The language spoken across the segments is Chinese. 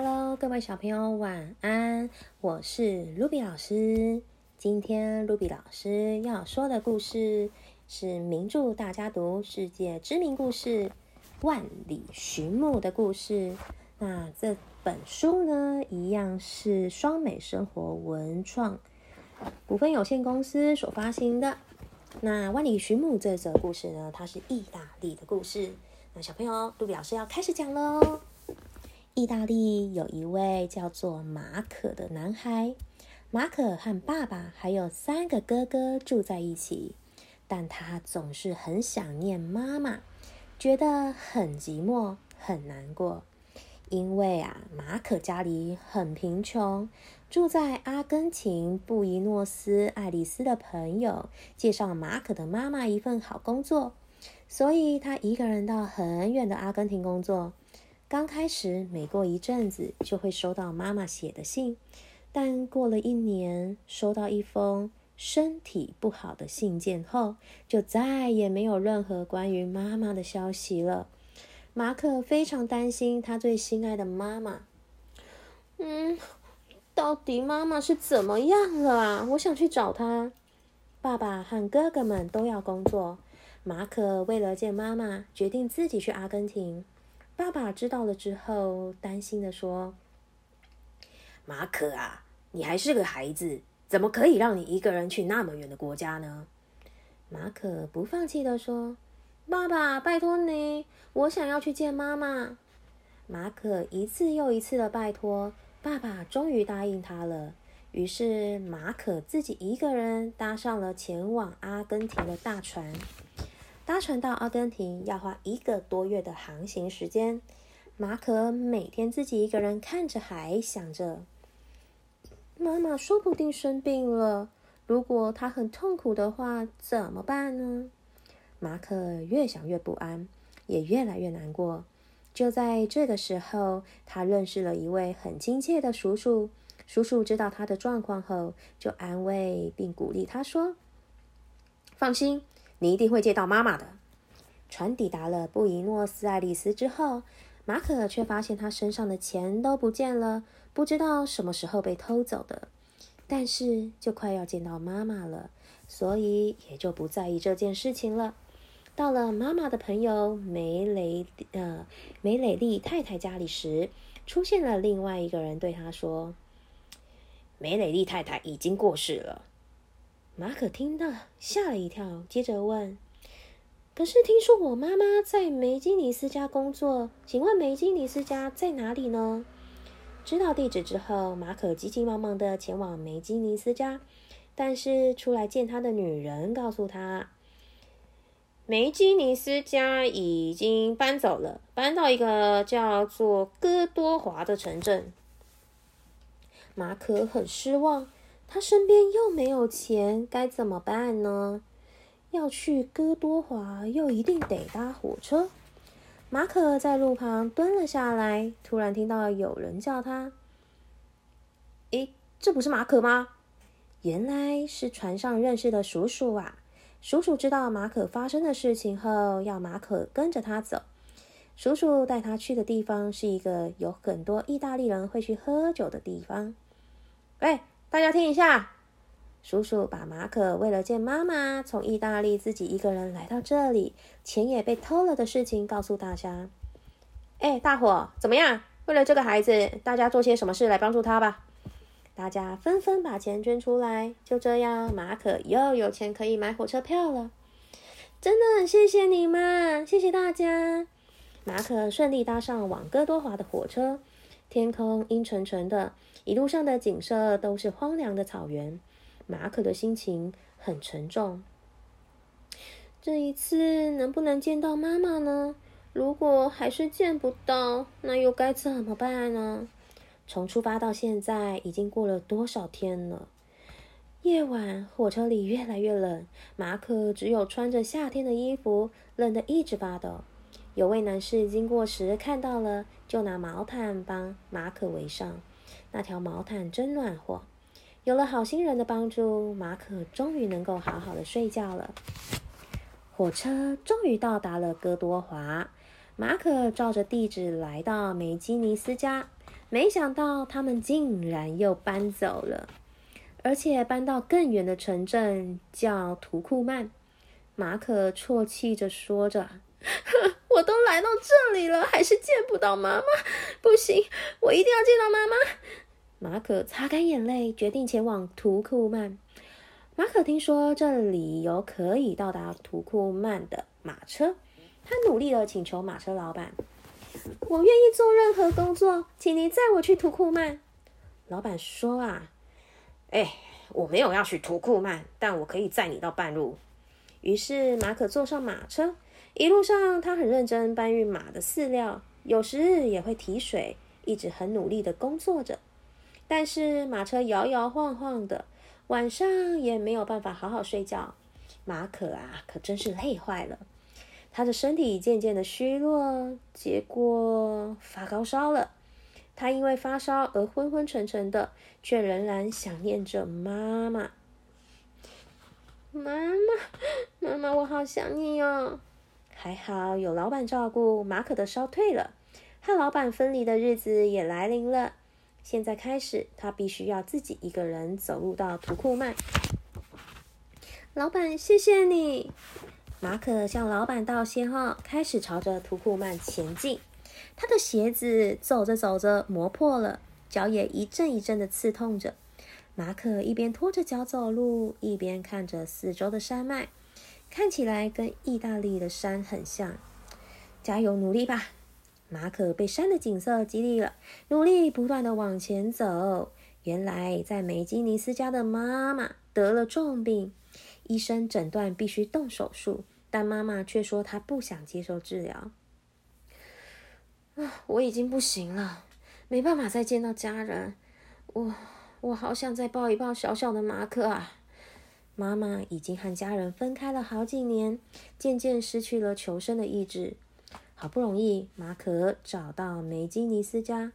Hello，各位小朋友，晚安！我是卢比老师。今天卢比老师要说的故事是名著大家读世界知名故事《万里寻母》的故事。那这本书呢，一样是双美生活文创股份有限公司所发行的。那《万里寻母》这则故事呢，它是意大利的故事。那小朋友，卢比老师要开始讲喽。意大利有一位叫做马可的男孩，马可和爸爸还有三个哥哥住在一起，但他总是很想念妈妈，觉得很寂寞、很难过。因为啊，马可家里很贫穷，住在阿根廷布宜诺斯艾利斯的朋友介绍马可的妈妈一份好工作，所以他一个人到很远的阿根廷工作。刚开始，每过一阵子就会收到妈妈写的信，但过了一年，收到一封身体不好的信件后，就再也没有任何关于妈妈的消息了。马可非常担心他最心爱的妈妈。嗯，到底妈妈是怎么样了啊？我想去找她。爸爸和哥哥们都要工作，马可为了见妈妈，决定自己去阿根廷。爸爸知道了之后，担心的说：“马可啊，你还是个孩子，怎么可以让你一个人去那么远的国家呢？”马可不放弃的说：“爸爸，拜托你，我想要去见妈妈。”马可一次又一次的拜托，爸爸终于答应他了。于是，马可自己一个人搭上了前往阿根廷的大船。搭船到阿根廷要花一个多月的航行时间。马可每天自己一个人看着海，想着妈妈说不定生病了。如果她很痛苦的话，怎么办呢？马可越想越不安，也越来越难过。就在这个时候，他认识了一位很亲切的叔叔。叔叔知道他的状况后，就安慰并鼓励他说：“放心。”你一定会见到妈妈的。船抵达了布宜诺斯艾利斯之后，马可却发现他身上的钱都不见了，不知道什么时候被偷走的。但是就快要见到妈妈了，所以也就不在意这件事情了。到了妈妈的朋友梅雷呃梅蕾丽太太家里时，出现了另外一个人，对他说：“梅蕾丽太太已经过世了。”马可听到，吓了一跳，接着问：“可是听说我妈妈在梅基尼斯家工作，请问梅基尼斯家在哪里呢？”知道地址之后，马可急急忙忙的前往梅基尼斯家，但是出来见他的女人告诉他，梅基尼斯家已经搬走了，搬到一个叫做哥多华的城镇。马可很失望。他身边又没有钱，该怎么办呢？要去哥多华，又一定得搭火车。马可在路旁蹲了下来，突然听到有人叫他：“诶，这不是马可吗？”原来是船上认识的叔叔啊！叔叔知道马可发生的事情后，要马可跟着他走。叔叔带他去的地方是一个有很多意大利人会去喝酒的地方。喂！大家听一下，叔叔把马可为了见妈妈从意大利自己一个人来到这里，钱也被偷了的事情告诉大家。哎，大伙怎么样？为了这个孩子，大家做些什么事来帮助他吧？大家纷纷把钱捐出来，就这样，马可又有钱可以买火车票了。真的很谢谢你们，谢谢大家。马可顺利搭上往哥多华的火车，天空阴沉沉的。一路上的景色都是荒凉的草原，马可的心情很沉重。这一次能不能见到妈妈呢？如果还是见不到，那又该怎么办呢？从出发到现在已经过了多少天了？夜晚，火车里越来越冷，马可只有穿着夏天的衣服，冷得一直发抖。有位男士经过时看到了，就拿毛毯帮马可围上。那条毛毯真暖和，有了好心人的帮助，马可终于能够好好的睡觉了。火车终于到达了哥多华，马可照着地址来到梅基尼斯家。没想到他们竟然又搬走了，而且搬到更远的城镇，叫图库曼。马可啜泣着说着：“ 我都来到这里了，还是见不到妈妈，不行，我一定要见到妈妈。”马可擦干眼泪，决定前往图库曼。马可听说这里有可以到达图库曼的马车，他努力的请求马车老板：“我愿意做任何工作，请您载我去图库曼。”老板说：“啊，哎，我没有要去图库曼，但我可以载你到半路。”于是马可坐上马车，一路上他很认真搬运马的饲料，有时也会提水，一直很努力的工作着。但是马车摇摇晃晃的，晚上也没有办法好好睡觉。马可啊，可真是累坏了。他的身体渐渐的虚弱，结果发高烧了。他因为发烧而昏昏沉沉的，却仍然想念着妈妈。妈妈，妈妈，我好想你哦！还好有老板照顾，马可的烧退了，和老板分离的日子也来临了。现在开始，他必须要自己一个人走路到图库曼。老板，谢谢你。马可向老板道谢后，开始朝着图库曼前进。他的鞋子走着走着磨破了，脚也一阵一阵的刺痛着。马可一边拖着脚走路，一边看着四周的山脉，看起来跟意大利的山很像。加油，努力吧！马可被山的景色激励了，努力不断的往前走。原来在梅基尼斯家的妈妈得了重病，医生诊断必须动手术，但妈妈却说她不想接受治疗。啊，我已经不行了，没办法再见到家人。我，我好想再抱一抱小小的马可啊！妈妈已经和家人分开了好几年，渐渐失去了求生的意志。好不容易，马可找到梅基尼斯家。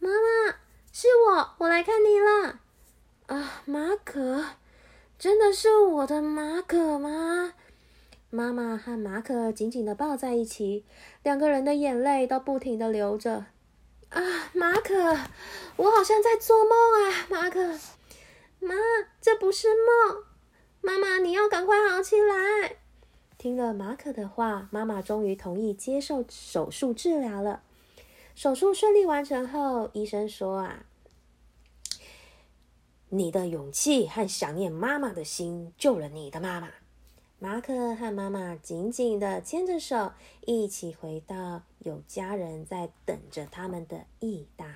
妈妈，是我，我来看你了。啊，马可，真的是我的马可吗？妈妈和马可紧紧的抱在一起，两个人的眼泪都不停的流着。啊，马可，我好像在做梦啊，马可。妈，这不是梦。妈妈，你要赶快好起来。听了马可的话，妈妈终于同意接受手术治疗了。手术顺利完成后，医生说：“啊，你的勇气和想念妈妈的心救了你的妈妈。”马可和妈妈紧紧的牵着手，一起回到有家人在等着他们的意大。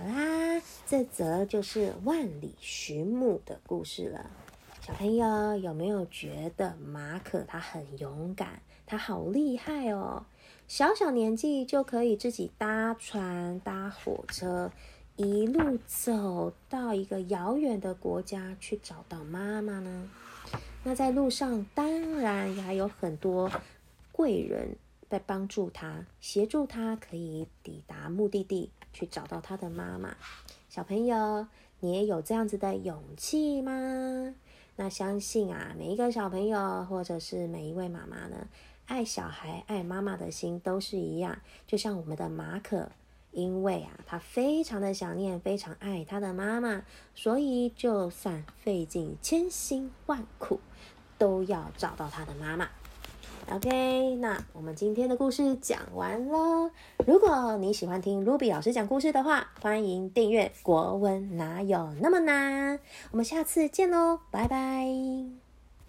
好啦，这则就是万里寻母的故事了。小朋友有没有觉得马可他很勇敢，他好厉害哦！小小年纪就可以自己搭船、搭火车，一路走到一个遥远的国家去找到妈妈呢？那在路上当然还有很多贵人在帮助他，协助他可以抵达目的地，去找到他的妈妈。小朋友，你也有这样子的勇气吗？那相信啊，每一个小朋友或者是每一位妈妈呢，爱小孩、爱妈妈的心都是一样。就像我们的马可，因为啊，他非常的想念、非常爱他的妈妈，所以就算费尽千辛万苦，都要找到他的妈妈。OK，那我们今天的故事讲完了。如果你喜欢听 Ruby 老师讲故事的话，欢迎订阅《国文哪有那么难》。我们下次见喽，拜拜。